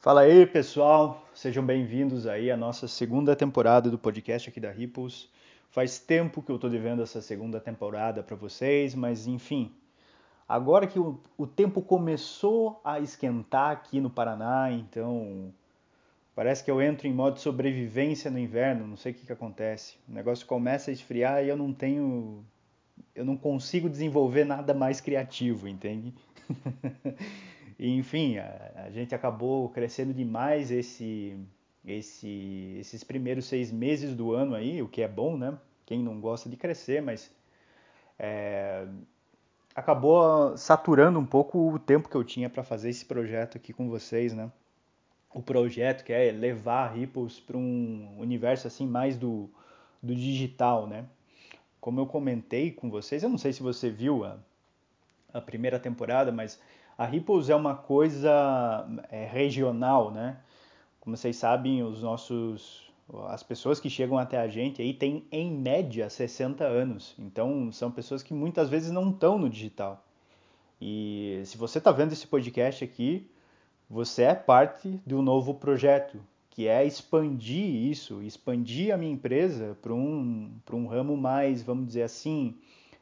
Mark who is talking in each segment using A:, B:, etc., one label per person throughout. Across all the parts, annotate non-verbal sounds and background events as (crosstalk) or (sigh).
A: Fala aí, pessoal. Sejam bem-vindos aí à nossa segunda temporada do podcast aqui da Ripples. Faz tempo que eu tô devendo essa segunda temporada para vocês, mas enfim, agora que o, o tempo começou a esquentar aqui no Paraná, então parece que eu entro em modo sobrevivência no inverno, não sei o que, que acontece. O negócio começa a esfriar e eu não tenho. Eu não consigo desenvolver nada mais criativo, entende? (laughs) Enfim, a, a, gente acabou crescendo demais esse, esse, esses primeiros seis meses do ano aí, o que é bom, né? Quem não gosta de crescer, mas é, acabou saturando um pouco o tempo que eu tinha para fazer esse projeto aqui com vocês, né? O projeto que é levar a Ripples para um universo assim mais do, do digital, né? Como eu comentei com vocês, eu não sei se você viu a, a primeira temporada, mas a Ripples é uma coisa é, regional, né? Como vocês sabem, os nossos as pessoas que chegam até a gente aí têm em média 60 anos. Então são pessoas que muitas vezes não estão no digital. E se você está vendo esse podcast aqui, você é parte do novo projeto, que é expandir isso, expandir a minha empresa para um, um ramo mais, vamos dizer assim,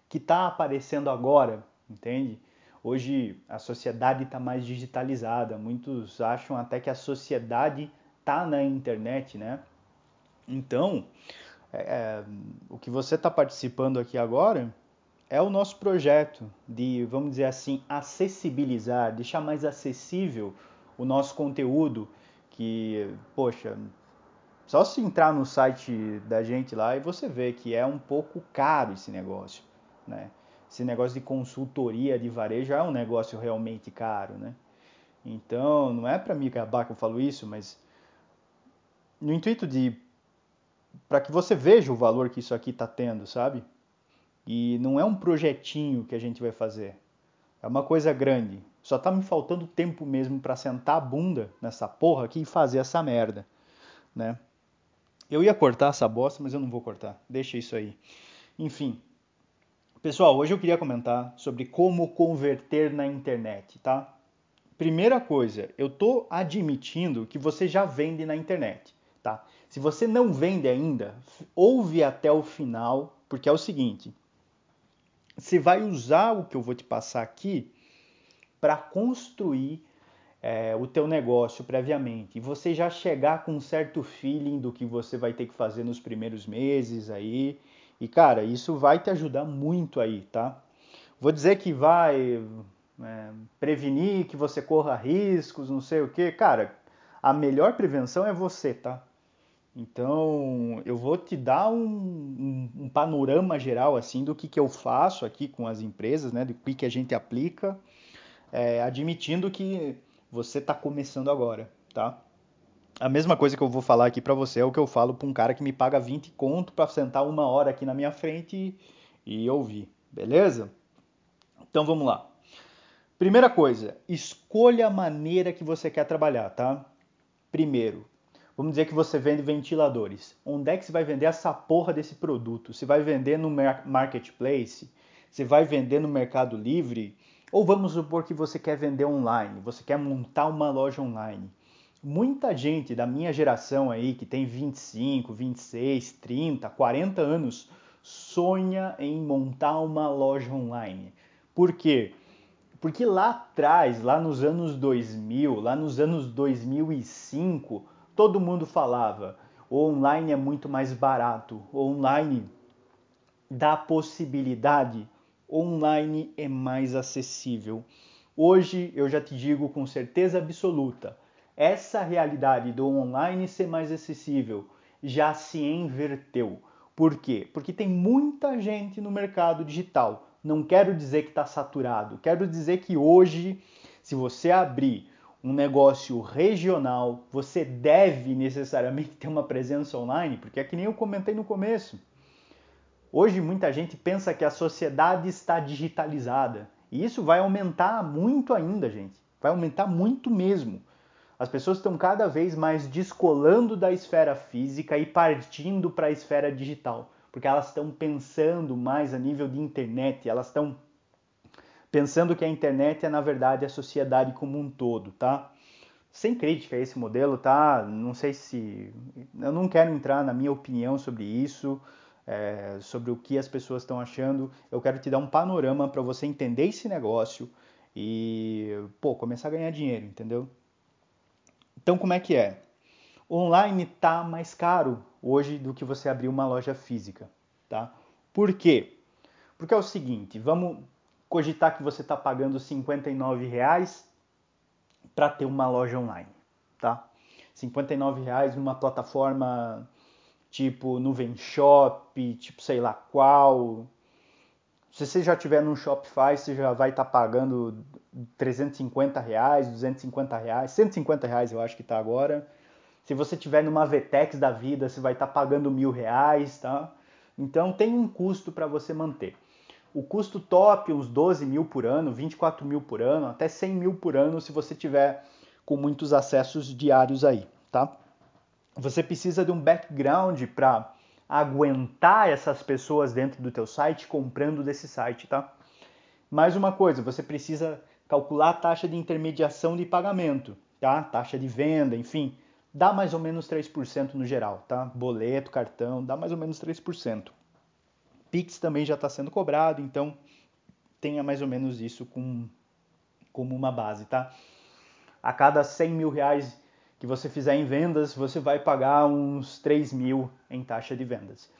A: que está aparecendo agora, entende? Hoje a sociedade está mais digitalizada, muitos acham até que a sociedade está na internet, né? Então, é, é o que você está participando aqui agora é o nosso projeto de, vamos dizer assim, acessibilizar, deixar mais acessível o nosso conteúdo, que, poxa, só se entrar no site da gente lá e você vê que é um pouco caro esse negócio, né? Esse negócio de consultoria de varejo é um negócio realmente caro, né? Então, não é para me acabar que eu falo isso, mas no intuito de para que você veja o valor que isso aqui está tendo, sabe? E não é um projetinho que a gente vai fazer. É uma coisa grande. Só tá me faltando tempo mesmo para sentar a bunda nessa porra aqui e fazer essa merda, né? Eu ia cortar essa bosta, mas eu não vou cortar. Deixa isso aí. Enfim, Pessoal, hoje eu queria comentar sobre como converter na internet, tá? Primeira coisa, eu tô admitindo que você já vende na internet, tá? Se você não vende ainda, ouve até o final, porque é o seguinte: você vai usar o que eu vou te passar aqui para construir é, o teu negócio previamente e você já chegar com um certo feeling do que você vai ter que fazer nos primeiros meses aí e cara, isso vai te ajudar muito aí, tá? Vou dizer que vai é, prevenir que você corra riscos, não sei o que. Cara, a melhor prevenção é você, tá? Então, eu vou te dar um, um, um, panorama geral assim do que, que eu faço aqui com as empresas, né? Do que, que a gente aplica, é, admitindo que você está começando agora, tá? A mesma coisa que eu vou falar aqui para você é o que eu falo para um cara que me paga 20 conto para sentar uma hora aqui na minha frente e, e ouvir, beleza? Então vamos lá. Primeira coisa, escolha a maneira que você quer trabalhar, tá? Primeiro, vamos dizer que você vende ventiladores. Onde é que você vai vender essa porra desse produto? Você vai vender no marketplace? Você vai vender no Mercado Livre? Ou vamos supor que você quer vender online, você quer montar uma loja online muita gente da minha geração aí, que tem 25, 26, 30, 40 anos, sonha em montar uma loja online. Por quê? Porque lá atrás, lá nos anos 2000, lá nos anos 2005, todo mundo falava: o online é muito mais barato, o online dá possibilidade, o online é mais acessível. Hoje eu já te digo com certeza absoluta, essa realidade do online ser mais acessível já se inverteu. Por quê? Porque tem muita gente no mercado digital. Não quero dizer que está saturado, quero dizer que hoje, se você abrir um negócio regional, você deve necessariamente ter uma presença online, porque é que nem eu comentei no começo. Hoje muita gente pensa que a sociedade está digitalizada. E isso vai aumentar muito ainda, gente. Vai aumentar muito mesmo. As pessoas estão cada vez mais descolando da esfera física e partindo para a esfera digital, porque elas estão pensando mais a nível de internet, elas estão pensando que a internet é na verdade a sociedade como um todo, tá? sem crítica a esse modelo, tá? Não sei se. Eu não quero entrar na minha opinião sobre isso, é, sobre o que as pessoas estão achando. Eu quero te dar um panorama para você entender esse negócio e, pô, começar a ganhar dinheiro, entendeu? Então, como é que é? Online tá mais caro hoje do que você abrir uma loja física, tá? Por quê? Porque é o seguinte, vamos cogitar que você está pagando R$ reais para ter uma loja online, tá? R$ reais numa plataforma tipo Nuvem Shop, tipo sei lá qual. Se você já tiver no Shopify, você já vai estar tá pagando 350 reais, 250 reais, 150 reais eu acho que está agora. Se você tiver numa Vtex da vida, você vai estar tá pagando mil reais, tá? Então tem um custo para você manter. O custo top, uns 12 mil por ano, 24 mil por ano, até 100 mil por ano se você tiver com muitos acessos diários aí, tá? Você precisa de um background para aguentar essas pessoas dentro do teu site comprando desse site, tá? Mais uma coisa, você precisa calcular a taxa de intermediação de pagamento, tá? Taxa de venda, enfim, dá mais ou menos 3% no geral, tá? Boleto, cartão, dá mais ou menos 3%. Pix também já está sendo cobrado, então tenha mais ou menos isso com, como uma base, tá? A cada 100 mil reais que você fizer em vendas, você vai pagar uns 3 mil em taxa de vendas.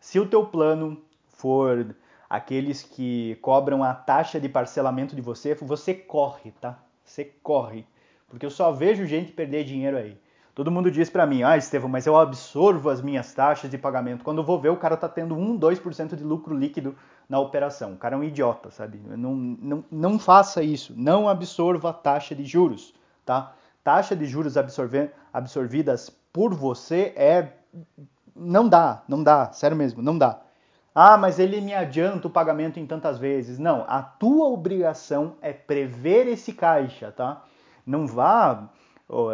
A: Se o teu plano for aqueles que cobram a taxa de parcelamento de você, você corre, tá? Você corre. Porque eu só vejo gente perder dinheiro aí. Todo mundo diz para mim, ah, Estevam, mas eu absorvo as minhas taxas de pagamento. Quando eu vou ver, o cara tá tendo 1, 2% de lucro líquido na operação. O cara é um idiota, sabe? Não, não, não faça isso. Não absorva a taxa de juros, tá? Taxa de juros absorvidas por você é... Não dá, não dá. Sério mesmo, não dá. Ah, mas ele me adianta o pagamento em tantas vezes. Não, a tua obrigação é prever esse caixa, tá? Não vá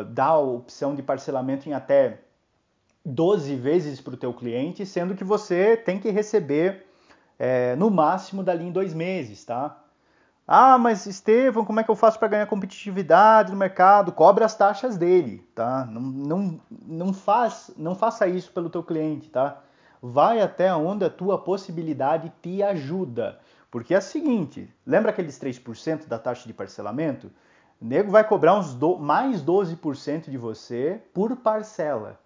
A: dá a opção de parcelamento em até 12 vezes para o teu cliente, sendo que você tem que receber é, no máximo dali em dois meses, tá? Ah, mas Estevam, como é que eu faço para ganhar competitividade no mercado? Cobra as taxas dele, tá? Não, não, não, faz, não faça isso pelo teu cliente, tá? Vai até onde a tua possibilidade te ajuda. Porque é o seguinte, lembra aqueles 3% da taxa de parcelamento? O nego vai cobrar uns do, mais 12% de você por parcela.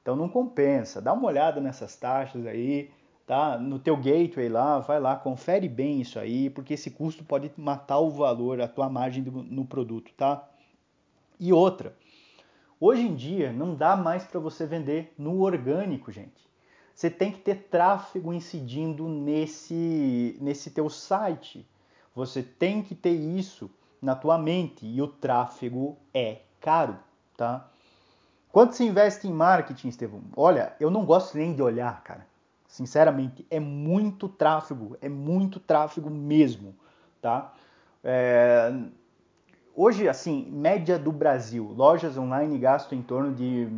A: Então não compensa. Dá uma olhada nessas taxas aí, tá? No teu gateway lá, vai lá, confere bem isso aí, porque esse custo pode matar o valor, a tua margem do, no produto, tá? E outra, hoje em dia não dá mais para você vender no orgânico, gente. Você tem que ter tráfego incidindo nesse nesse teu site. Você tem que ter isso na tua mente e o tráfego é caro, tá? Quanto se investe em marketing, Estevão? Olha, eu não gosto nem de olhar, cara. Sinceramente, é muito tráfego, é muito tráfego mesmo, tá? É... Hoje, assim, média do Brasil, lojas online gastam em torno de,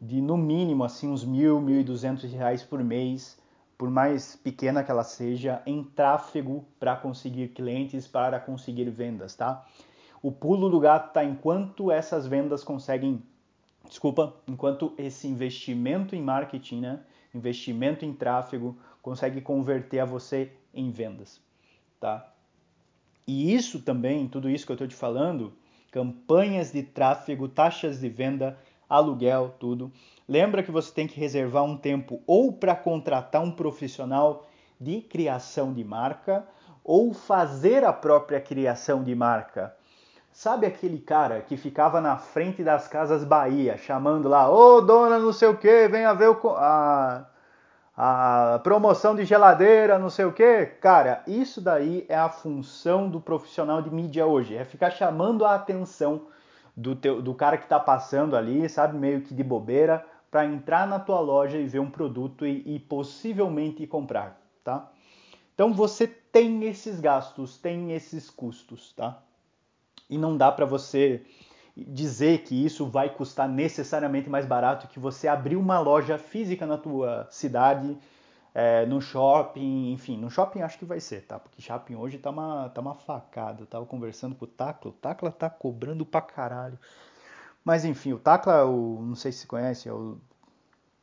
A: de no mínimo, assim, uns mil, mil e duzentos reais por mês por mais pequena que ela seja, em tráfego para conseguir clientes, para conseguir vendas, tá? O pulo do gato está enquanto essas vendas conseguem, desculpa, enquanto esse investimento em marketing, né, investimento em tráfego, consegue converter a você em vendas, tá? E isso também, tudo isso que eu estou te falando, campanhas de tráfego, taxas de venda, aluguel, tudo. Lembra que você tem que reservar um tempo ou para contratar um profissional de criação de marca ou fazer a própria criação de marca. Sabe aquele cara que ficava na frente das casas Bahia, chamando lá, ô oh, dona não sei o que, venha ver o, a, a promoção de geladeira, não sei o que? Cara, isso daí é a função do profissional de mídia hoje, é ficar chamando a atenção do, teu, do cara que está passando ali, sabe, meio que de bobeira, para entrar na tua loja e ver um produto e, e possivelmente comprar, tá? Então você tem esses gastos, tem esses custos, tá? E não dá para você dizer que isso vai custar necessariamente mais barato que você abrir uma loja física na tua cidade, é, no shopping, enfim, no shopping acho que vai ser, tá? Porque shopping hoje tá uma, tá uma facada. Eu tava conversando com o Tacla, o Tacla tá cobrando pra caralho. Mas enfim, o Tacla, o, não sei se você conhece, é o.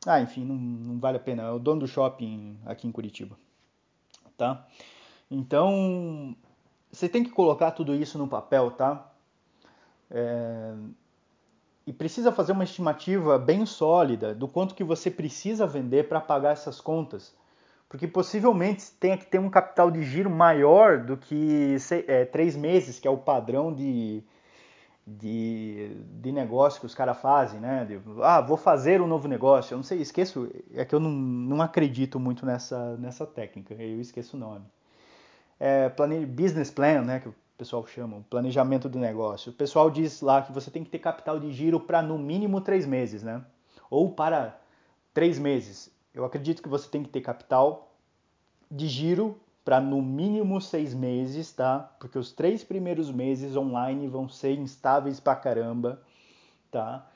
A: Ah, enfim, não, não vale a pena. É o dono do shopping aqui em Curitiba. Tá? Então, você tem que colocar tudo isso no papel, tá? É... E precisa fazer uma estimativa bem sólida do quanto que você precisa vender para pagar essas contas. Porque possivelmente tenha que ter um capital de giro maior do que é, três meses, que é o padrão de, de, de negócio que os caras fazem, né? De, ah, vou fazer um novo negócio. Eu não sei, esqueço, é que eu não, não acredito muito nessa, nessa técnica, eu esqueço o nome. É, plane... business plan, né? Que o pessoal chama, planejamento do negócio. O pessoal diz lá que você tem que ter capital de giro para no mínimo três meses, né? Ou para três meses. Eu acredito que você tem que ter capital de giro para no mínimo seis meses, tá? Porque os três primeiros meses online vão ser instáveis pra caramba, tá?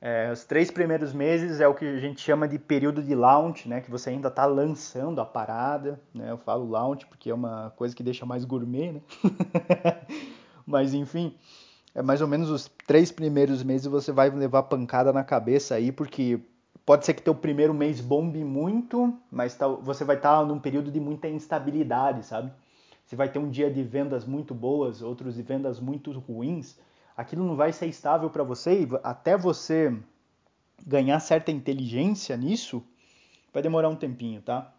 A: É, os três primeiros meses é o que a gente chama de período de launch, né? Que você ainda está lançando a parada, né? Eu falo launch porque é uma coisa que deixa mais gourmet, né? (laughs) Mas enfim, é mais ou menos os três primeiros meses você vai levar pancada na cabeça aí, porque Pode ser que teu primeiro mês bombe muito, mas tá, você vai estar tá num período de muita instabilidade, sabe? Você vai ter um dia de vendas muito boas, outros de vendas muito ruins. Aquilo não vai ser estável para você e até você ganhar certa inteligência nisso, vai demorar um tempinho, tá?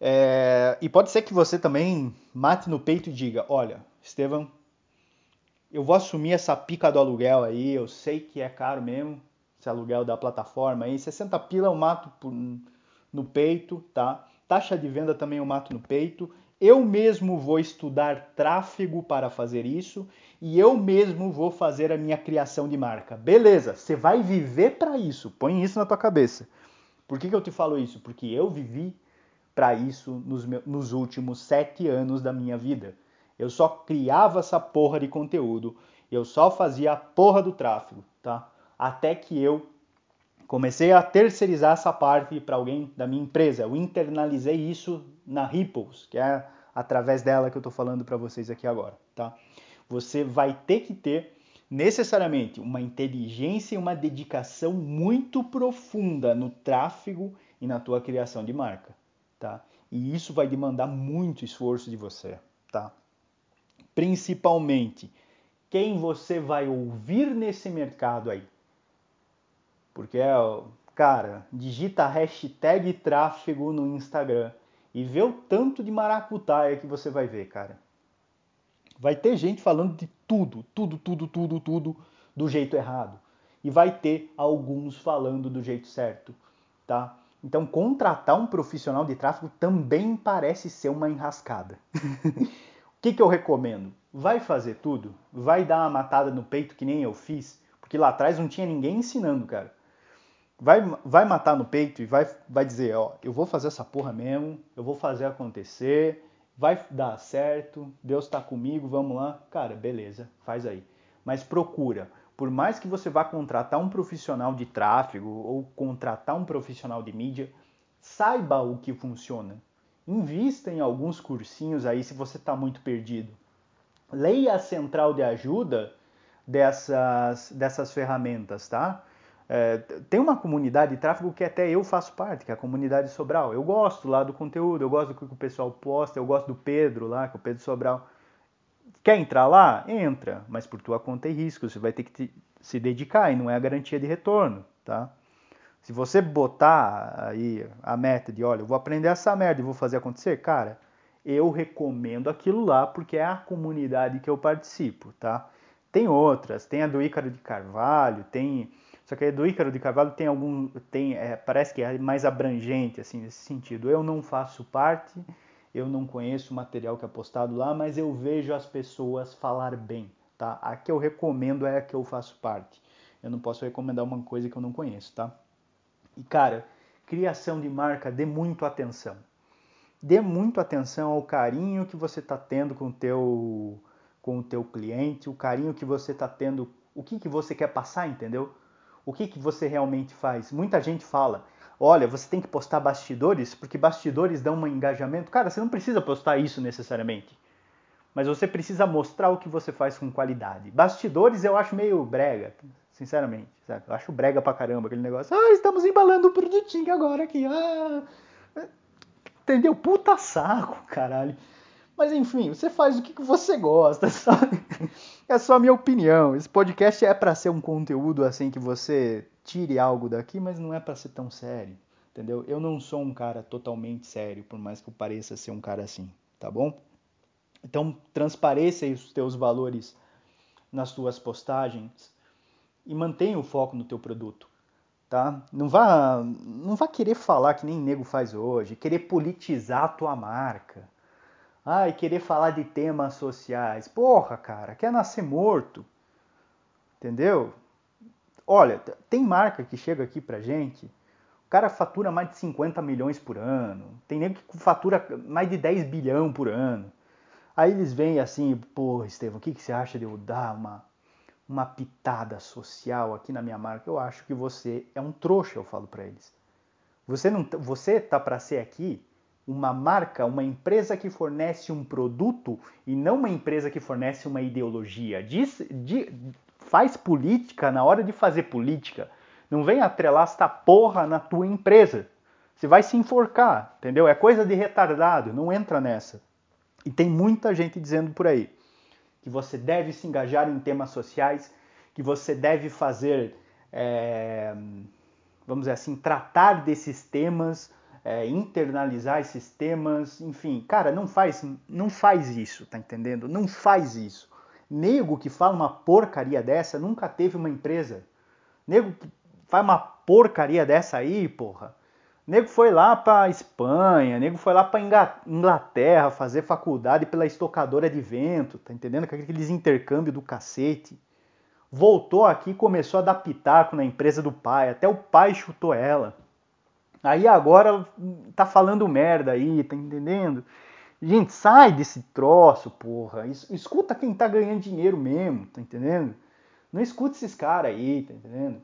A: É, e pode ser que você também mate no peito e diga: Olha, Estevam, eu vou assumir essa pica do aluguel aí, eu sei que é caro mesmo, esse aluguel da plataforma aí, 60 pila eu mato por, no peito, tá? Taxa de venda também eu mato no peito. Eu mesmo vou estudar tráfego para fazer isso e eu mesmo vou fazer a minha criação de marca. Beleza, você vai viver para isso. Põe isso na tua cabeça. Por que, que eu te falo isso? Porque eu vivi para isso nos, meus, nos últimos sete anos da minha vida. Eu só criava essa porra de conteúdo, eu só fazia a porra do tráfego, tá? até que eu comecei a terceirizar essa parte para alguém da minha empresa. Eu internalizei isso na Ripples, que é através dela que eu estou falando para vocês aqui agora, tá? Você vai ter que ter necessariamente uma inteligência e uma dedicação muito profunda no tráfego e na tua criação de marca, tá? E isso vai demandar muito esforço de você, tá? Principalmente quem você vai ouvir nesse mercado aí, porque, cara, digita hashtag tráfego no Instagram e vê o tanto de maracutaia que você vai ver, cara. Vai ter gente falando de tudo, tudo, tudo, tudo, tudo do jeito errado. E vai ter alguns falando do jeito certo, tá? Então, contratar um profissional de tráfego também parece ser uma enrascada. (laughs) o que, que eu recomendo? Vai fazer tudo? Vai dar uma matada no peito que nem eu fiz? Porque lá atrás não tinha ninguém ensinando, cara vai, vai matar no peito e vai, vai dizer, ó, eu vou fazer essa porra mesmo, eu vou fazer acontecer, vai dar certo, Deus está comigo, vamos lá. Cara, beleza, faz aí. Mas procura, por mais que você vá contratar um profissional de tráfego ou contratar um profissional de mídia, saiba o que funciona. Invista em alguns cursinhos aí se você está muito perdido. Leia a central de ajuda dessas, dessas ferramentas, tá? É, tem uma comunidade de tráfego que até eu faço parte, que é a comunidade Sobral. Eu gosto lá do conteúdo, eu gosto do que o pessoal posta, eu gosto do Pedro lá, que é o Pedro Sobral. Quer entrar lá? Entra, mas por tua conta e risco, você vai ter que te, se dedicar e não é a garantia de retorno, tá? Se você botar aí a meta de, olha, eu vou aprender essa merda e vou fazer acontecer, cara, eu recomendo aquilo lá porque é a comunidade que eu participo, tá? Tem outras, tem a do Ícaro de Carvalho, tem só que a do Ícaro de Carvalho tem algum. Tem, é, parece que é mais abrangente, assim, nesse sentido. Eu não faço parte, eu não conheço o material que é postado lá, mas eu vejo as pessoas falar bem. Tá? A que eu recomendo é a que eu faço parte. Eu não posso recomendar uma coisa que eu não conheço, tá? E cara, criação de marca, dê muito atenção. Dê muito atenção ao carinho que você está tendo com o teu com o teu cliente, o carinho que você está tendo, o que, que você quer passar, entendeu? O que, que você realmente faz? Muita gente fala, olha, você tem que postar bastidores, porque bastidores dão um engajamento. Cara, você não precisa postar isso necessariamente. Mas você precisa mostrar o que você faz com qualidade. Bastidores eu acho meio brega, sinceramente. Sabe? Eu acho brega pra caramba aquele negócio. Ah, estamos embalando o produtinho agora aqui. Ah. Entendeu? Puta saco, caralho. Mas enfim, você faz o que você gosta, (laughs) sabe? É só a minha opinião. Esse podcast é para ser um conteúdo assim que você tire algo daqui, mas não é para ser tão sério, entendeu? Eu não sou um cara totalmente sério, por mais que eu pareça ser um cara assim, tá bom? Então, transpareça os teus valores nas tuas postagens e mantenha o foco no teu produto, tá? Não vá, não vá querer falar que nem nego faz hoje, querer politizar a tua marca. Ai, querer falar de temas sociais. Porra, cara, quer nascer morto. Entendeu? Olha, tem marca que chega aqui pra gente, o cara fatura mais de 50 milhões por ano, tem nego que fatura mais de 10 bilhão por ano. Aí eles vêm assim, pô, Estevão, o que, que você acha de eu dar uma, uma pitada social aqui na minha marca? Eu acho que você é um trouxa, eu falo para eles. Você não, você tá para ser aqui uma marca, uma empresa que fornece um produto e não uma empresa que fornece uma ideologia. Diz, de, faz política na hora de fazer política. Não vem atrelar esta porra na tua empresa. Você vai se enforcar, entendeu? É coisa de retardado, não entra nessa. E tem muita gente dizendo por aí que você deve se engajar em temas sociais, que você deve fazer, é, vamos dizer assim, tratar desses temas, é, internalizar esses temas, enfim, cara, não faz, não faz isso, tá entendendo? Não faz isso. Nego que fala uma porcaria dessa nunca teve uma empresa. Nego que faz uma porcaria dessa aí, porra. Nego foi lá para Espanha, nego foi lá para Inglaterra fazer faculdade pela estocadora de vento, tá entendendo? Aqueles intercâmbio do cacete. Voltou aqui e começou a dar pitaco na empresa do pai, até o pai chutou ela. Aí agora tá falando merda aí, tá entendendo? Gente, sai desse troço, porra. Escuta quem tá ganhando dinheiro mesmo, tá entendendo? Não escuta esses caras aí, tá entendendo?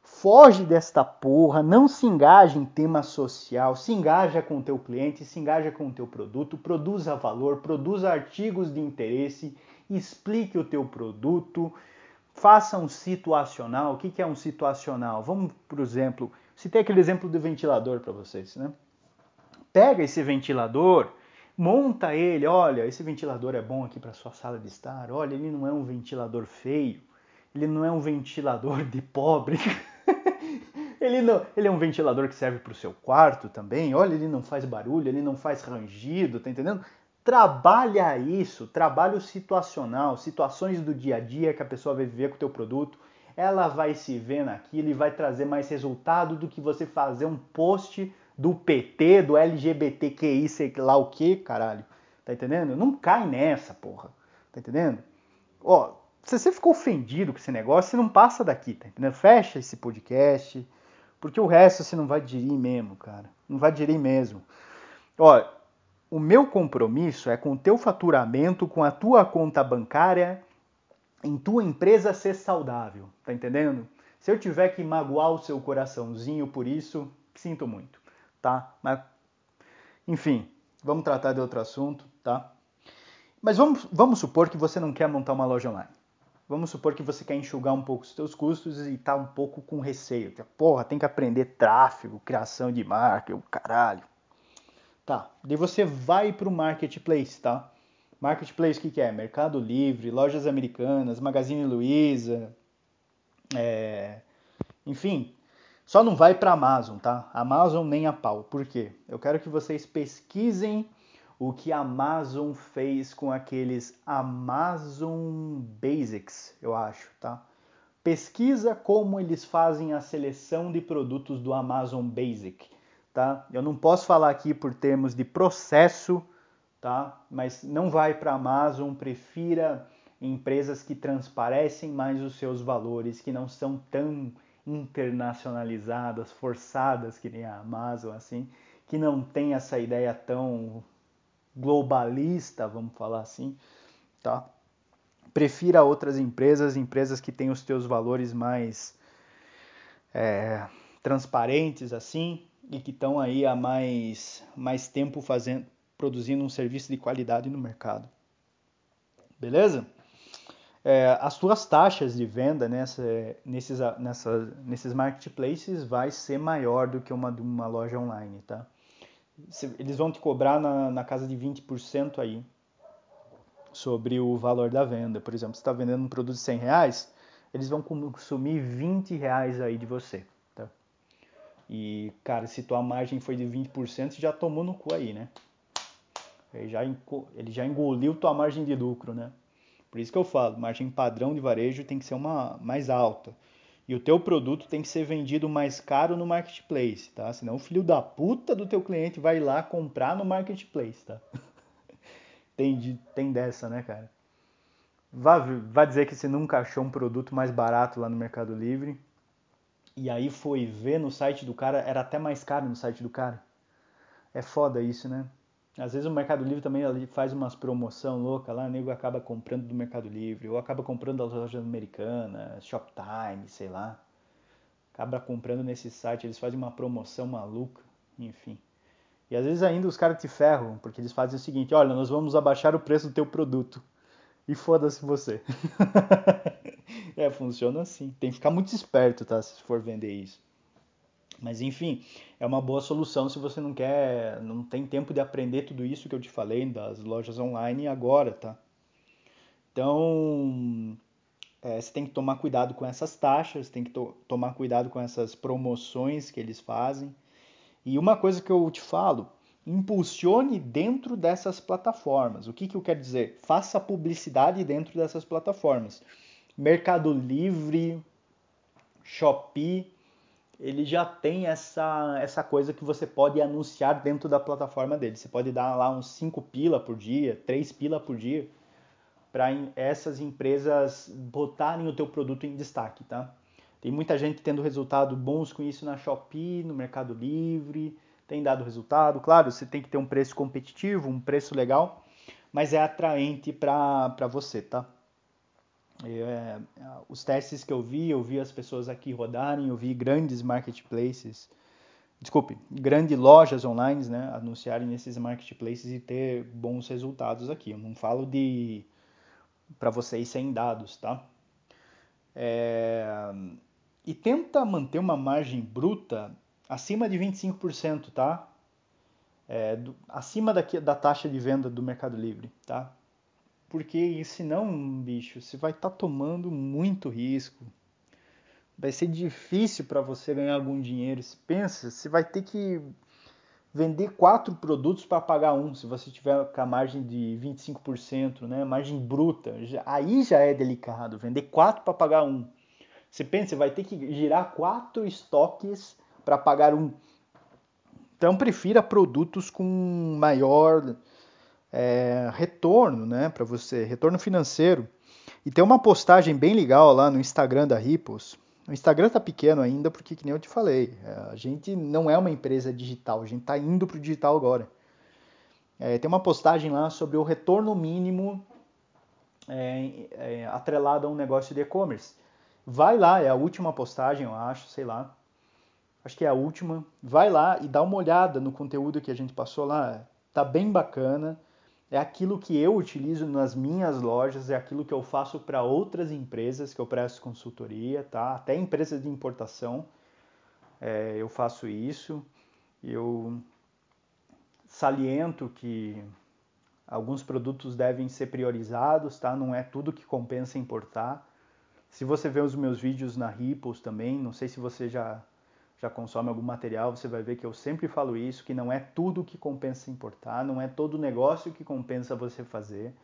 A: Foge desta porra, não se engaja em tema social, se engaja com o teu cliente, se engaja com o teu produto, produza valor, produza artigos de interesse, explique o teu produto, faça um situacional. O que é um situacional? Vamos, por exemplo, citei aquele exemplo do ventilador para vocês, né? Pega esse ventilador, monta ele, olha, esse ventilador é bom aqui para sua sala de estar, olha, ele não é um ventilador feio, ele não é um ventilador de pobre. (laughs) ele, não, ele é um ventilador que serve para o seu quarto também, olha, ele não faz barulho, ele não faz rangido, tá entendendo? Trabalha isso, trabalho situacional, situações do dia a dia que a pessoa vai viver com o teu produto, ela vai se ver naquilo e vai trazer mais resultado do que você fazer um post do PT, do LGBTQI, sei lá o que, caralho. Tá entendendo? Não cai nessa, porra. Tá entendendo? Ó, se você ficou ofendido com esse negócio, você não passa daqui, tá entendendo? Fecha esse podcast, porque o resto você não vai digerir mesmo, cara. Não vai digerir mesmo. Ó, o meu compromisso é com o teu faturamento, com a tua conta bancária, em tua empresa ser saudável, tá entendendo? Se eu tiver que magoar o seu coraçãozinho por isso, sinto muito tá? Mas, enfim, vamos tratar de outro assunto, tá? Mas vamos, vamos supor que você não quer montar uma loja online. Vamos supor que você quer enxugar um pouco os seus custos e está um pouco com receio. Porra, tem que aprender tráfego, criação de marca, o caralho. Tá, daí você vai para o marketplace, tá? Marketplace o que, que é? Mercado Livre, lojas americanas, Magazine Luiza, é... enfim, só não vai para Amazon, tá? Amazon nem a pau. Por quê? Eu quero que vocês pesquisem o que a Amazon fez com aqueles Amazon Basics, eu acho, tá? Pesquisa como eles fazem a seleção de produtos do Amazon Basic, tá? Eu não posso falar aqui por termos de processo, tá? Mas não vai para Amazon, prefira empresas que transparecem mais os seus valores, que não são tão internacionalizadas, forçadas, que nem a Amazon, assim, que não tem essa ideia tão globalista, vamos falar assim, tá? Prefira outras empresas, empresas que têm os teus valores mais, é, transparentes assim e que estão aí há mais, mais tempo fazendo, produzindo um serviço de qualidade no mercado. Beleza? É, as suas taxas de venda nessa, nesses, nessa, nesses marketplaces vai ser maior do que uma de uma loja online, tá? Eles vão te cobrar na, na casa de 20% aí sobre o valor da venda. Por exemplo, você está vendendo um produto de 100 reais, eles vão consumir 20 reais aí de você. E, cara, se tua margem foi de 20%, você já tomou no cu aí, né? Ele já, ele já engoliu tua margem de lucro, né? Por isso que eu falo, margem padrão de varejo tem que ser uma mais alta. E o teu produto tem que ser vendido mais caro no marketplace, tá? Senão o filho da puta do teu cliente vai lá comprar no marketplace, tá? (laughs) tem, tem dessa, né, cara? Vá, vá dizer que você nunca achou um produto mais barato lá no Mercado Livre e aí foi ver no site do cara, era até mais caro no site do cara. É foda isso, né? Às vezes o Mercado Livre também faz umas promoção louca lá, o nego acaba comprando do Mercado Livre, ou acaba comprando das lojas americanas, Shoptime, sei lá. Acaba comprando nesse site, eles fazem uma promoção maluca, enfim. E às vezes ainda os caras te ferram, porque eles fazem o seguinte, olha, nós vamos abaixar o preço do teu produto. E foda-se você. (laughs) É, funciona assim. Tem que ficar muito esperto, tá? Se for vender isso. Mas enfim, é uma boa solução se você não quer, não tem tempo de aprender tudo isso que eu te falei das lojas online agora, tá? Então, é, você tem que tomar cuidado com essas taxas, tem que to tomar cuidado com essas promoções que eles fazem. E uma coisa que eu te falo, impulsione dentro dessas plataformas. O que, que eu quero dizer? Faça publicidade dentro dessas plataformas. Mercado Livre, Shopee, ele já tem essa, essa coisa que você pode anunciar dentro da plataforma dele. Você pode dar lá uns 5 pila por dia, 3 pila por dia, para essas empresas botarem o teu produto em destaque, tá? Tem muita gente tendo resultados bons com isso na Shopee, no Mercado Livre, tem dado resultado. Claro, você tem que ter um preço competitivo, um preço legal, mas é atraente para você, tá? É, os testes que eu vi, eu vi as pessoas aqui rodarem, eu vi grandes marketplaces, desculpe, grandes lojas online, né, anunciarem nesses marketplaces e ter bons resultados aqui. Eu não falo de para vocês sem dados, tá? É, e tenta manter uma margem bruta acima de 25%, tá? É, do, acima da, da taxa de venda do Mercado Livre, tá? Porque senão, bicho, você vai estar tá tomando muito risco. Vai ser difícil para você ganhar algum dinheiro. Se pensa, você vai ter que vender quatro produtos para pagar um, se você tiver com a margem de 25%, né? Margem bruta. Aí já é delicado. Vender quatro para pagar um. Você pensa, você vai ter que girar quatro estoques para pagar um. Então prefira produtos com maior é, retorno, né, para você, retorno financeiro. E tem uma postagem bem legal lá no Instagram da Ripples. O Instagram tá pequeno ainda porque, que nem eu te falei, é, a gente não é uma empresa digital, a gente está indo para o digital agora. É, tem uma postagem lá sobre o retorno mínimo é, é, atrelado a um negócio de e-commerce. Vai lá, é a última postagem, eu acho, sei lá. Acho que é a última. Vai lá e dá uma olhada no conteúdo que a gente passou lá. Tá bem bacana é aquilo que eu utilizo nas minhas lojas, é aquilo que eu faço para outras empresas que eu presto consultoria, tá? Até empresas de importação é, eu faço isso. Eu saliento que alguns produtos devem ser priorizados, tá? Não é tudo que compensa importar. Se você vê os meus vídeos na Ripples também, não sei se você já já consome algum material, você vai ver que eu sempre falo isso, que não é tudo que compensa importar, não é todo negócio que compensa você fazer.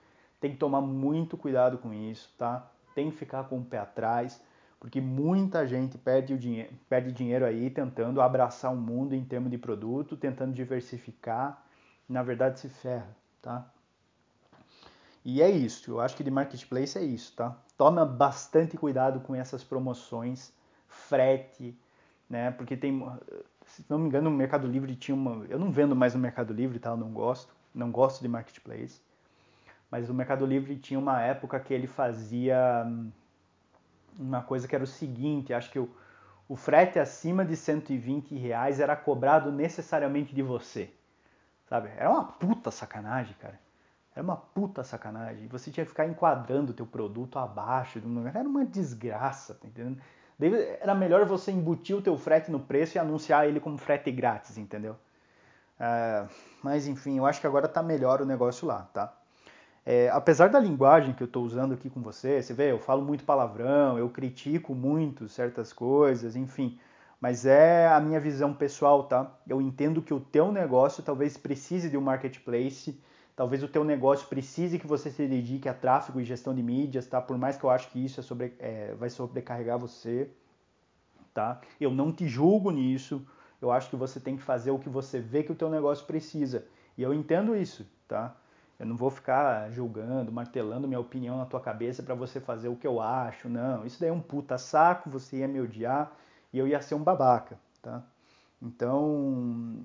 A: Tem que tomar muito cuidado com isso, tá? Tem que ficar com o pé atrás, porque muita gente perde, o dinheiro, perde dinheiro aí tentando abraçar o mundo em termos de produto, tentando diversificar, na verdade se ferra, tá? E é isso, eu acho que de marketplace é isso, tá? Toma bastante cuidado com essas promoções, frete, né? Porque tem, se não me engano, o Mercado Livre tinha uma, eu não vendo mais no Mercado Livre, tá? Não gosto, não gosto de marketplace. Mas o Mercado Livre tinha uma época que ele fazia hum, uma coisa que era o seguinte, acho que o, o frete acima de 120 reais era cobrado necessariamente de você. Sabe? Era uma puta sacanagem, cara. Era uma puta sacanagem. Você tinha que ficar enquadrando o teu produto abaixo. Era uma desgraça, tá entendendo? Era melhor você embutir o teu frete no preço e anunciar ele como frete grátis, entendeu? É, mas enfim, eu acho que agora tá melhor o negócio lá, tá? É, apesar da linguagem que eu estou usando aqui com você, você vê, eu falo muito palavrão, eu critico muito certas coisas, enfim, mas é a minha visão pessoal, tá? Eu entendo que o teu negócio talvez precise de um marketplace, talvez o teu negócio precise que você se dedique a tráfego e gestão de mídias, tá? Por mais que eu acho que isso é sobre, é, vai sobrecarregar você, tá? Eu não te julgo nisso, eu acho que você tem que fazer o que você vê que o teu negócio precisa, e eu entendo isso, tá? Eu não vou ficar julgando, martelando minha opinião na tua cabeça para você fazer o que eu acho. Não, isso daí é um puta saco, você ia me odiar e eu ia ser um babaca, tá? Então,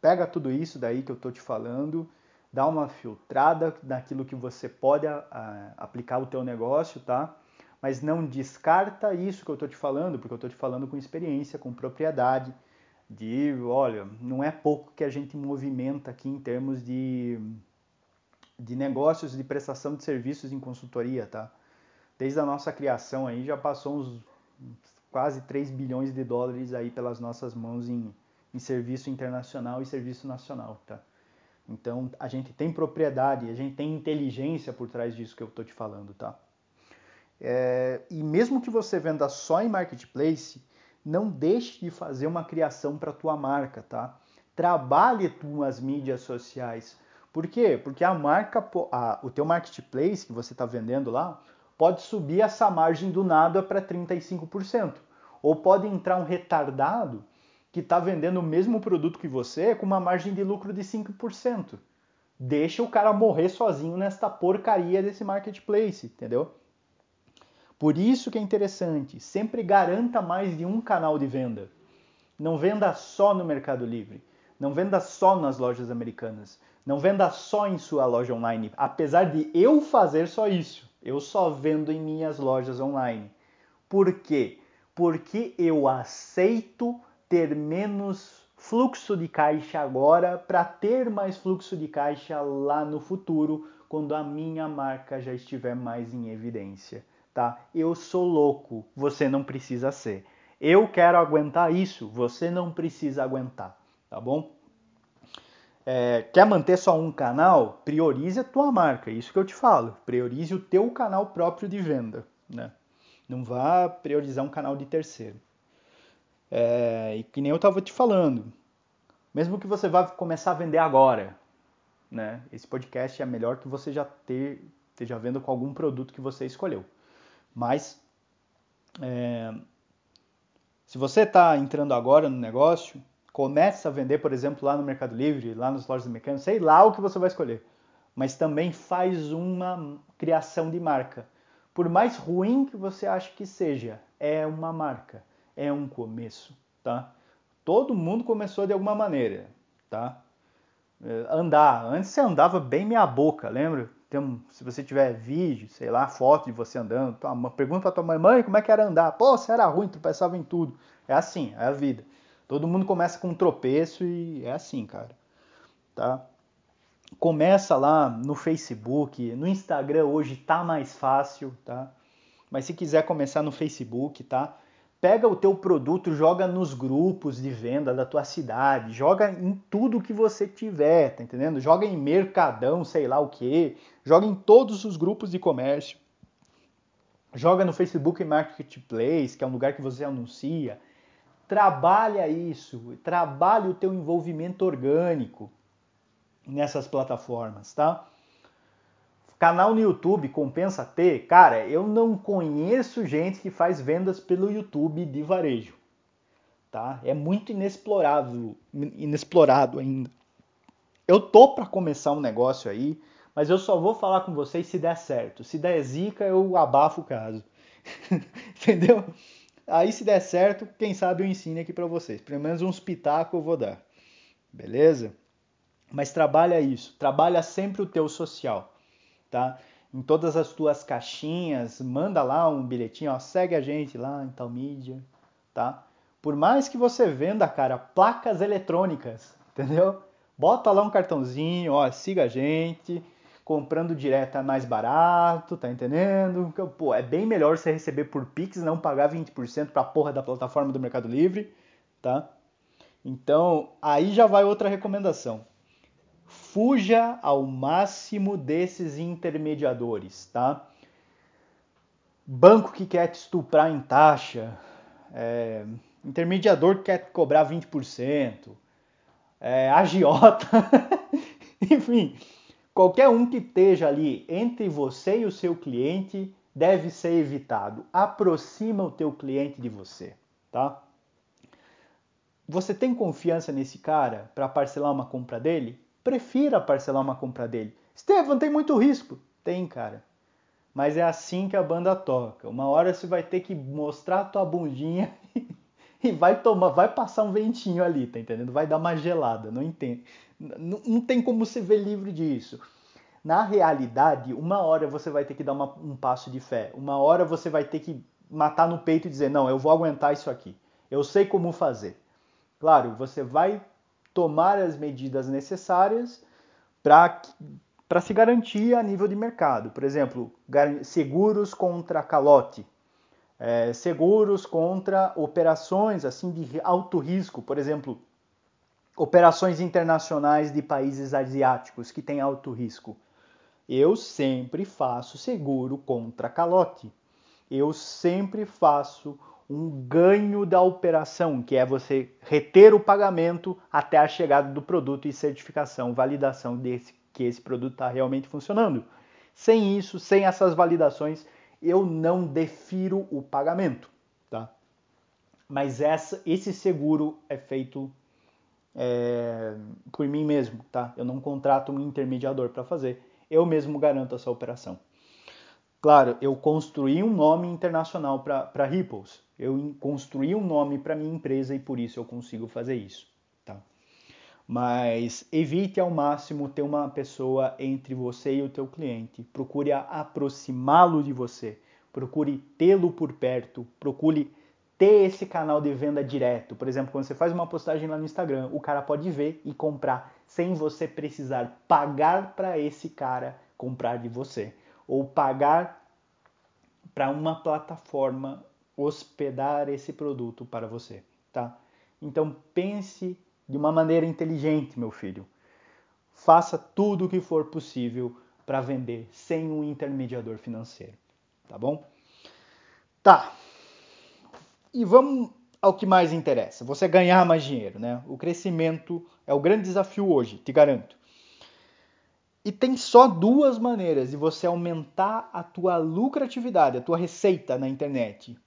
A: pega tudo isso daí que eu tô te falando, dá uma filtrada naquilo que você pode a, a, aplicar o teu negócio, tá? Mas não descarta isso que eu tô te falando, porque eu tô te falando com experiência, com propriedade, de, olha, não é pouco que a gente movimenta aqui em termos de de negócios de prestação de serviços em consultoria, tá? Desde a nossa criação aí já passou uns quase 3 bilhões de dólares aí pelas nossas mãos em, em serviço internacional e serviço nacional, tá? Então a gente tem propriedade, a gente tem inteligência por trás disso que eu estou te falando, tá? É, e mesmo que você venda só em marketplace, não deixe de fazer uma criação para tua marca, tá? Trabalhe tuas mídias sociais, por quê? Porque a marca, a, o teu marketplace que você está vendendo lá, pode subir essa margem do nada para 35%. Ou pode entrar um retardado que está vendendo o mesmo produto que você com uma margem de lucro de 5%. Deixa o cara morrer sozinho nesta porcaria desse marketplace, entendeu? Por isso que é interessante, sempre garanta mais de um canal de venda. Não venda só no Mercado Livre, não venda só nas lojas americanas. Não venda só em sua loja online, apesar de eu fazer só isso. Eu só vendo em minhas lojas online. Por quê? Porque eu aceito ter menos fluxo de caixa agora para ter mais fluxo de caixa lá no futuro, quando a minha marca já estiver mais em evidência, tá? Eu sou louco, você não precisa ser. Eu quero aguentar isso, você não precisa aguentar, tá bom? é, quer manter só um canal, priorize a tua marca. É isso que eu te falo. Priorize o teu canal próprio de venda. Né? Não vá priorizar um canal de terceiro. É, e que nem eu estava te falando. Mesmo que você vá começar a vender agora, né? Esse podcast é melhor que você já ter, esteja vendo com algum produto que você escolheu. Mas é, se você está entrando agora no negócio, Começa a vender, por exemplo, lá no Mercado Livre, lá nas lojas mecânicas, sei lá o que você vai escolher. Mas também faz uma criação de marca. Por mais ruim que você ache que seja, é uma marca, é um começo, tá? Todo mundo começou de alguma maneira, tá? É, andar, antes você andava bem meia boca, lembra? Tem, se você tiver vídeo, sei lá, foto de você andando, pergunta pra tua mãe, mãe, como é que era andar? Pô, você era ruim, tu pensava em tudo. É assim, é a vida. Todo mundo começa com um tropeço e é assim, cara. Tá? Começa lá no Facebook, no Instagram hoje tá mais fácil, tá? Mas se quiser começar no Facebook, tá? Pega o teu produto, joga nos grupos de venda da tua cidade, joga em tudo que você tiver, tá entendendo? Joga em mercadão, sei lá o que, joga em todos os grupos de comércio. Joga no Facebook Marketplace, que é um lugar que você anuncia Trabalha isso, trabalhe o teu envolvimento orgânico nessas plataformas, tá? Canal no YouTube compensa ter? Cara, eu não conheço gente que faz vendas pelo YouTube de varejo, tá? É muito inexplorado, inexplorado ainda. Eu tô para começar um negócio aí, mas eu só vou falar com vocês se der certo. Se der zica, eu abafo o caso. (laughs) Entendeu? Aí se der certo, quem sabe eu ensine aqui para vocês. Pelo menos uns pitacos eu vou dar. Beleza? Mas trabalha isso, trabalha sempre o teu social, tá? Em todas as tuas caixinhas, manda lá um bilhetinho, ó, segue a gente lá em tal mídia, tá? Por mais que você venda, cara, placas eletrônicas, entendeu? Bota lá um cartãozinho, ó, siga a gente, comprando direto é mais barato, tá entendendo? Pô, é bem melhor você receber por Pix, não pagar 20% pra porra da plataforma do Mercado Livre, tá? Então, aí já vai outra recomendação. Fuja ao máximo desses intermediadores, tá? Banco que quer te estuprar em taxa, é, intermediador que quer cobrar 20%, é, agiota, (laughs) enfim, Qualquer um que esteja ali entre você e o seu cliente deve ser evitado. Aproxima o teu cliente de você, tá? Você tem confiança nesse cara para parcelar uma compra dele? Prefira parcelar uma compra dele. Estevam, tem muito risco. Tem, cara. Mas é assim que a banda toca. Uma hora você vai ter que mostrar a tua bundinha (laughs) e vai tomar, vai passar um ventinho ali, tá entendendo? Vai dar uma gelada, não entende. Não, não tem como se ver livre disso. Na realidade, uma hora você vai ter que dar uma, um passo de fé. Uma hora você vai ter que matar no peito e dizer: não, eu vou aguentar isso aqui. Eu sei como fazer. Claro, você vai tomar as medidas necessárias para se garantir a nível de mercado. Por exemplo, seguros contra calote, é, seguros contra operações assim de alto risco, por exemplo, operações internacionais de países asiáticos que têm alto risco. Eu sempre faço seguro contra calote. Eu sempre faço um ganho da operação, que é você reter o pagamento até a chegada do produto e certificação, validação desse que esse produto está realmente funcionando. Sem isso, sem essas validações, eu não defiro o pagamento, tá? Mas essa, esse seguro é feito é, por mim mesmo, tá? Eu não contrato um intermediador para fazer, eu mesmo garanto essa operação. Claro, eu construí um nome internacional para Ripples, eu construí um nome para minha empresa e por isso eu consigo fazer isso, tá? Mas evite ao máximo ter uma pessoa entre você e o teu cliente. Procure aproximá-lo de você, procure tê-lo por perto, procure ter esse canal de venda direto. Por exemplo, quando você faz uma postagem lá no Instagram, o cara pode ver e comprar sem você precisar pagar para esse cara comprar de você ou pagar para uma plataforma hospedar esse produto para você, tá? Então pense de uma maneira inteligente, meu filho. Faça tudo o que for possível para vender sem um intermediador financeiro, tá bom? Tá. E vamos ao que mais interessa, você ganhar mais dinheiro, né? O crescimento é o grande desafio hoje, te garanto. E tem só duas maneiras de você aumentar a tua lucratividade, a tua receita na internet.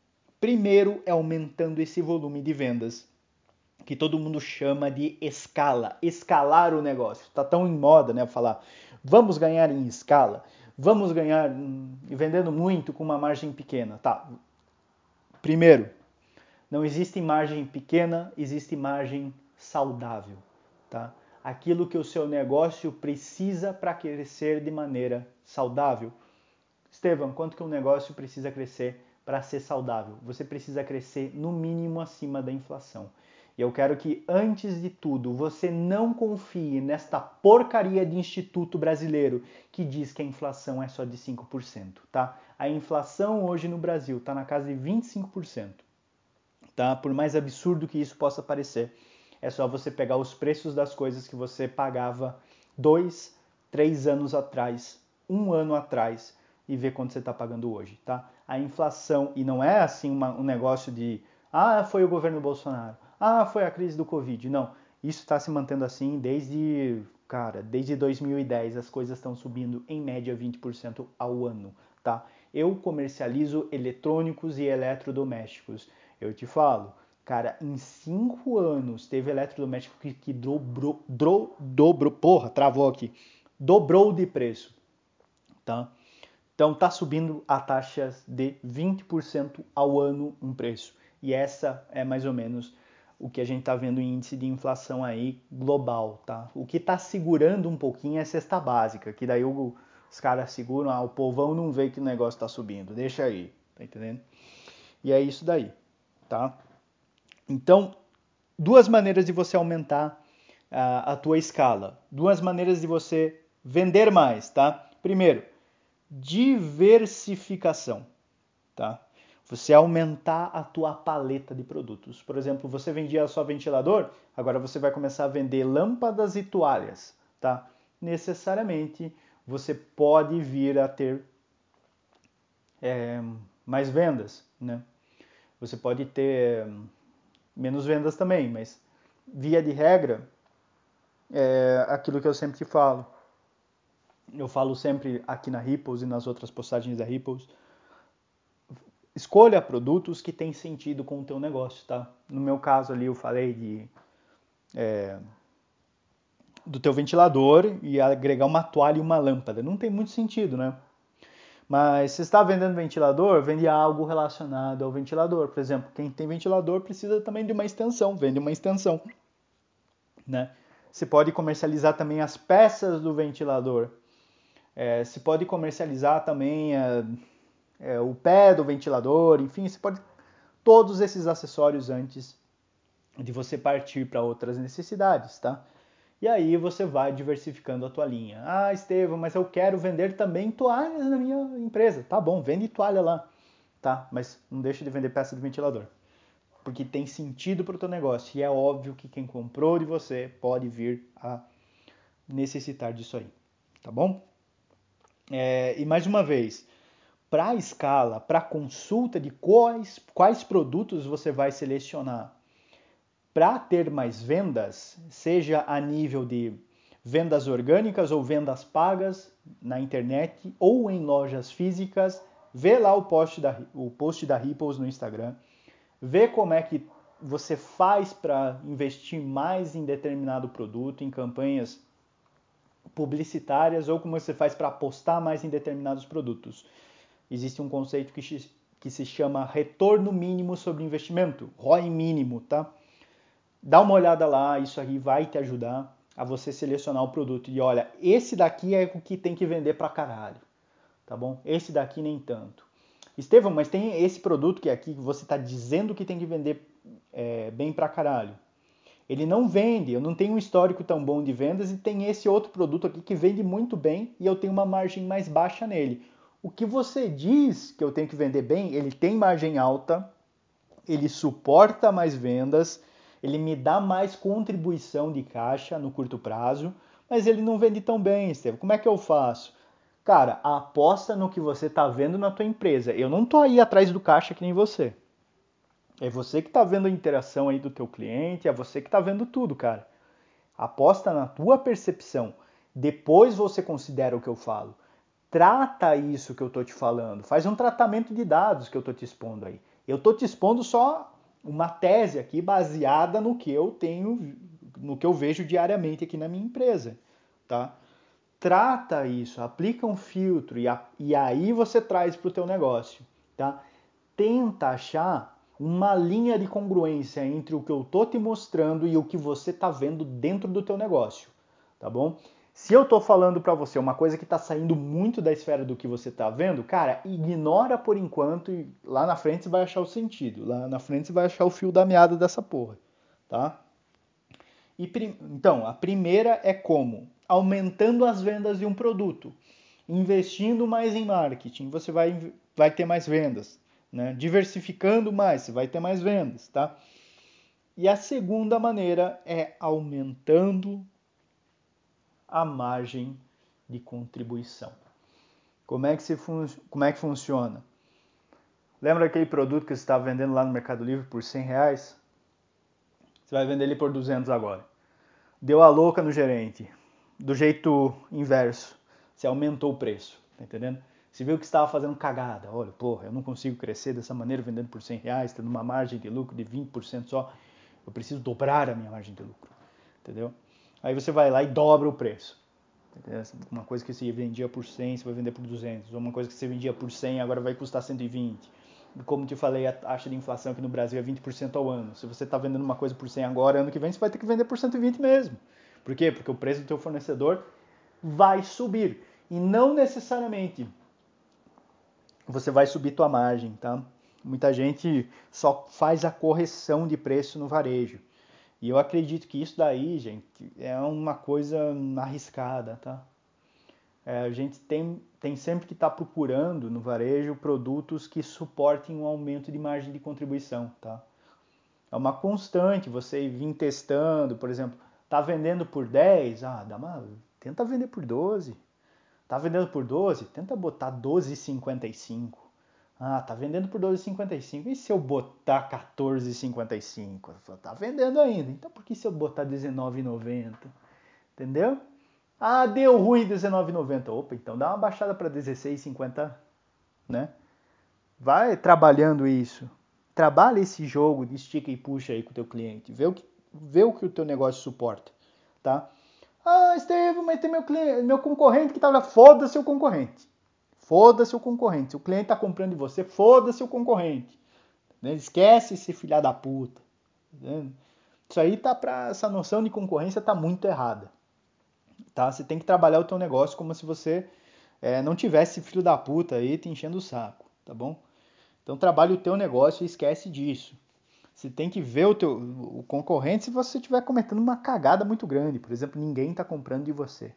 A: Primeiro é aumentando esse volume de vendas, que todo mundo chama de escala, escalar o negócio. Está tão em moda, né, falar, vamos ganhar em escala, vamos ganhar vendendo muito com uma margem pequena, tá? Primeiro, não existe margem pequena, existe margem saudável, tá? Aquilo que o seu negócio precisa para crescer de maneira saudável. Estevam, quanto que um negócio precisa crescer para ser saudável? Você precisa crescer no mínimo acima da inflação. E eu quero que, antes de tudo, você não confie nesta porcaria de instituto brasileiro que diz que a inflação é só de 5%, tá? A inflação hoje no Brasil está na casa de 25% tá? Por mais absurdo que isso possa parecer, é só você pegar os preços das coisas que você pagava dois, três anos atrás, um ano atrás e ver quanto você está pagando hoje, tá? A inflação e não é assim uma, um negócio de ah foi o governo Bolsonaro, ah foi a crise do Covid, não. Isso está se mantendo assim desde cara, desde 2010 as coisas estão subindo em média 20% ao ano, tá? Eu comercializo eletrônicos e eletrodomésticos. Eu te falo, cara, em cinco anos teve eletrodoméstico que, que dobrou, dobrou, dobrou, porra, travou aqui, dobrou de preço, tá? Então tá subindo a taxas de 20% ao ano um preço. E essa é mais ou menos o que a gente está vendo em índice de inflação aí global, tá? O que está segurando um pouquinho é a cesta básica, que daí os caras seguram, ah, o povão não vê que o negócio está subindo, deixa aí, tá entendendo? E é isso daí tá? Então, duas maneiras de você aumentar uh, a tua escala, duas maneiras de você vender mais, tá? Primeiro, diversificação, tá? Você aumentar a tua paleta de produtos. Por exemplo, você vendia só ventilador, agora você vai começar a vender lâmpadas e toalhas, tá? Necessariamente você pode vir a ter é, mais vendas, né? Você pode ter menos vendas também, mas via de regra é aquilo que eu sempre te falo. Eu falo sempre aqui na Ripples e nas outras postagens da Ripples. Escolha produtos que têm sentido com o teu negócio, tá? No meu caso ali eu falei de é, do teu ventilador e agregar uma toalha e uma lâmpada. Não tem muito sentido, né? Mas se está vendendo ventilador, vende algo relacionado ao ventilador. Por exemplo, quem tem ventilador precisa também de uma extensão, vende uma extensão. Né? Você pode comercializar também as peças do ventilador. É, se pode comercializar também é, é, o pé do ventilador, enfim, você pode todos esses acessórios antes de você partir para outras necessidades, tá? E aí você vai diversificando a tua linha. Ah, Estevam, mas eu quero vender também toalhas na minha empresa. Tá bom, vende toalha lá, tá? Mas não deixa de vender peça de ventilador. Porque tem sentido para o teu negócio. E é óbvio que quem comprou de você pode vir a necessitar disso aí. Tá bom? É, e mais uma vez, para a escala, para a consulta de quais, quais produtos você vai selecionar para ter mais vendas, seja a nível de vendas orgânicas ou vendas pagas na internet ou em lojas físicas, vê lá o post da, o post da Ripples no Instagram, vê como é que você faz para investir mais em determinado produto, em campanhas publicitárias ou como você faz para apostar mais em determinados produtos. Existe um conceito que, que se chama retorno mínimo sobre investimento, ROI mínimo, tá? Dá uma olhada lá, isso aí vai te ajudar a você selecionar o produto. E olha, esse daqui é o que tem que vender pra caralho, tá bom? Esse daqui nem tanto. Estevão, mas tem esse produto que é aqui que você está dizendo que tem que vender é, bem pra caralho. Ele não vende, eu não tenho um histórico tão bom de vendas e tem esse outro produto aqui que vende muito bem e eu tenho uma margem mais baixa nele. O que você diz que eu tenho que vender bem, ele tem margem alta, ele suporta mais vendas, ele me dá mais contribuição de caixa no curto prazo, mas ele não vende tão bem, Estevam. Como é que eu faço? Cara, aposta no que você está vendo na tua empresa. Eu não tô aí atrás do caixa que nem você. É você que está vendo a interação aí do teu cliente, é você que está vendo tudo, cara. Aposta na tua percepção. Depois você considera o que eu falo. Trata isso que eu tô te falando. Faz um tratamento de dados que eu tô te expondo aí. Eu tô te expondo só uma tese aqui baseada no que eu tenho, no que eu vejo diariamente aqui na minha empresa, tá? Trata isso, aplica um filtro e, a, e aí você traz para o teu negócio, tá? Tenta achar uma linha de congruência entre o que eu tô te mostrando e o que você tá vendo dentro do teu negócio, tá bom? Se eu estou falando para você uma coisa que está saindo muito da esfera do que você está vendo, cara, ignora por enquanto e lá na frente você vai achar o sentido. Lá na frente você vai achar o fio da meada dessa porra, tá? E, então, a primeira é como? Aumentando as vendas de um produto. Investindo mais em marketing, você vai, vai ter mais vendas. Né? Diversificando mais, você vai ter mais vendas, tá? E a segunda maneira é aumentando a margem de contribuição. Como é que, se como é que funciona? Lembra aquele produto que você estava vendendo lá no Mercado Livre por 100 reais? Você vai vender ele por 200 agora. Deu a louca no gerente. Do jeito inverso. Você aumentou o preço. Tá entendendo? Você viu que estava fazendo cagada. Olha, porra, eu não consigo crescer dessa maneira vendendo por 100 reais, tendo uma margem de lucro de 20% só. Eu preciso dobrar a minha margem de lucro. Entendeu? Aí você vai lá e dobra o preço. Uma coisa que você vendia por 100, você vai vender por 200. Ou uma coisa que você vendia por 100, agora vai custar 120. Como te falei, a taxa de inflação aqui no Brasil é 20% ao ano. Se você está vendendo uma coisa por 100 agora, ano que vem você vai ter que vender por 120 mesmo. Por quê? Porque o preço do teu fornecedor vai subir. E não necessariamente você vai subir tua margem, tá? Muita gente só faz a correção de preço no varejo. E eu acredito que isso daí, gente, é uma coisa arriscada, tá? É, a gente tem, tem sempre que estar tá procurando no varejo produtos que suportem um aumento de margem de contribuição, tá? É uma constante você vir testando, por exemplo, tá vendendo por 10, ah, dá uma, tenta vender por 12. Tá vendendo por 12, tenta botar 12,55. Ah, tá vendendo por 12,55. E se eu botar 14,55? Tá vendendo ainda. Então por que se eu botar 19,90? Entendeu? Ah, deu ruim 19,90. Opa, então dá uma baixada para 16,50, né? Vai trabalhando isso. Trabalha esse jogo de estica e puxa aí com o teu cliente. Vê o que, vê o, que o teu negócio suporta, tá? Ah, Estevam, mas tem meu, cliente, meu concorrente que tá lá. Foda-se o concorrente. Foda-se o concorrente. O cliente tá comprando de você, foda-se o concorrente. Né? Esquece esse filha da puta. Tá Isso aí tá pra. Essa noção de concorrência tá muito errada. Tá? Você tem que trabalhar o teu negócio como se você é, não tivesse filho da puta aí te enchendo o saco, tá bom? Então trabalhe o teu negócio e esquece disso. Você tem que ver o, teu, o concorrente se você estiver cometendo uma cagada muito grande. Por exemplo, ninguém está comprando de você.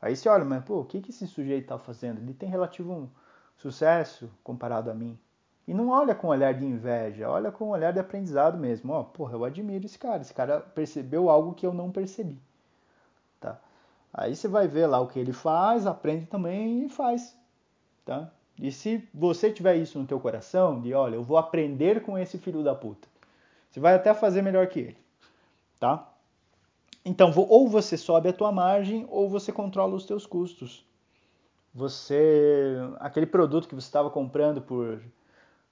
A: Aí você olha, mas pô, o que, que esse sujeito está fazendo? Ele tem relativo sucesso comparado a mim. E não olha com um olhar de inveja, olha com um olhar de aprendizado mesmo. Ó, porra, eu admiro esse cara. Esse cara percebeu algo que eu não percebi. Tá? Aí você vai ver lá o que ele faz, aprende também e faz. Tá? E se você tiver isso no teu coração, de olha, eu vou aprender com esse filho da puta. Você vai até fazer melhor que ele, tá? Então, ou você sobe a tua margem ou você controla os teus custos. Você, aquele produto que você estava comprando por,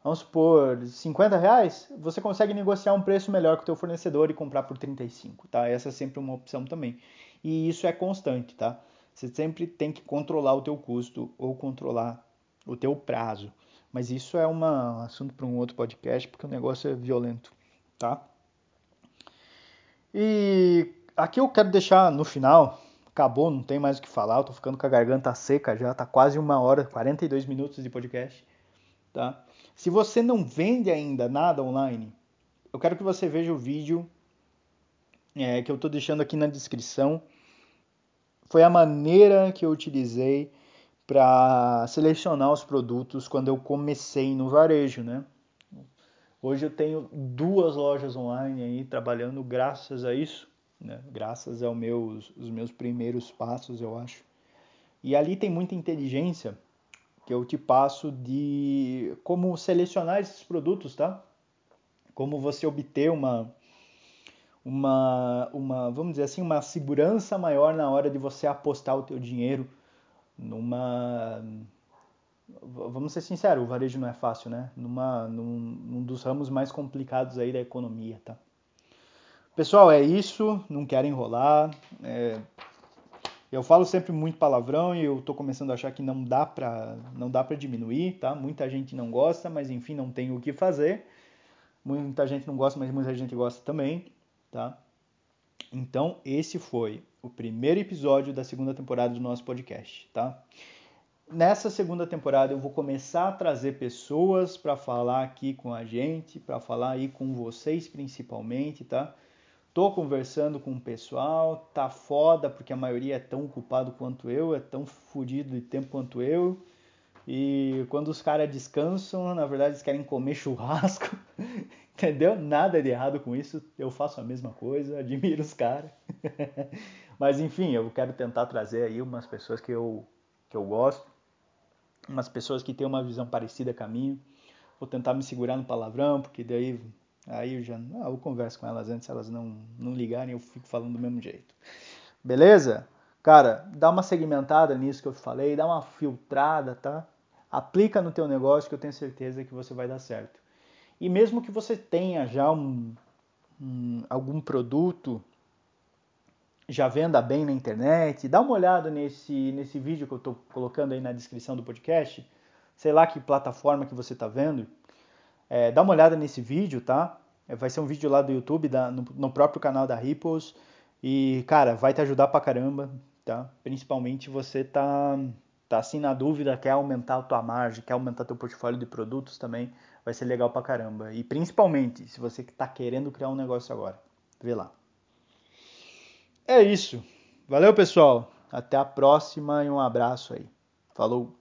A: vamos supor, 50 reais, você consegue negociar um preço melhor com o teu fornecedor e comprar por 35, tá? Essa é sempre uma opção também. E isso é constante, tá? Você sempre tem que controlar o teu custo ou controlar o teu prazo. Mas isso é um assunto para um outro podcast, porque o negócio é violento tá? E aqui eu quero deixar no final, acabou, não tem mais o que falar, eu tô ficando com a garganta seca já, tá quase uma hora, 42 minutos de podcast, tá? Se você não vende ainda nada online, eu quero que você veja o vídeo é, que eu tô deixando aqui na descrição. Foi a maneira que eu utilizei para selecionar os produtos quando eu comecei no varejo, né? Hoje eu tenho duas lojas online aí trabalhando graças a isso, né? graças aos meus, os meus primeiros passos, eu acho. E ali tem muita inteligência que eu te passo de como selecionar esses produtos, tá? Como você obter uma, uma, uma, vamos dizer assim, uma segurança maior na hora de você apostar o teu dinheiro numa vamos ser sinceros, o varejo não é fácil, né? Numa, num, dos ramos mais complicados aí da economia, tá? Pessoal, é isso, não quero enrolar. É, eu falo sempre muito palavrão e eu tô começando a achar que não dá pra, não dá pra diminuir, tá? Muita gente não gosta, mas enfim, não tem o que fazer. Muita gente não gosta, mas muita gente gosta também, tá? Então, esse foi o primeiro episódio da segunda temporada do nosso podcast, tá? Nessa segunda temporada eu vou começar a trazer pessoas para falar aqui com a gente, para falar aí com vocês principalmente, tá? Tô conversando com o pessoal, tá foda porque a maioria é tão ocupado quanto eu, é tão fodido de tempo quanto eu. E quando os caras descansam, na verdade eles querem comer (laughs) churrasco, entendeu? Nada de errado com isso, eu faço a mesma coisa, (laughs) admiro os caras. (laughs) Mas enfim, eu quero tentar trazer aí umas pessoas que eu, que eu gosto umas pessoas que têm uma visão parecida com a minha. Vou tentar me segurar no palavrão, porque daí aí eu já ah, eu converso com elas antes, elas não, não ligarem, eu fico falando do mesmo jeito. Beleza? Cara, dá uma segmentada nisso que eu falei, dá uma filtrada, tá? Aplica no teu negócio que eu tenho certeza que você vai dar certo. E mesmo que você tenha já um, um algum produto já venda bem na internet. Dá uma olhada nesse, nesse vídeo que eu estou colocando aí na descrição do podcast. Sei lá que plataforma que você está vendo. É, dá uma olhada nesse vídeo, tá? É, vai ser um vídeo lá do YouTube, da, no, no, próprio canal da Ripples. E, cara, vai te ajudar pra caramba, tá? Principalmente você tá, tá assim na dúvida, quer aumentar a tua margem, quer aumentar teu portfólio de produtos também. Vai ser legal pra caramba. E principalmente se você está querendo criar um negócio agora. Vê lá. É isso. Valeu, pessoal. Até a próxima e um abraço aí. Falou!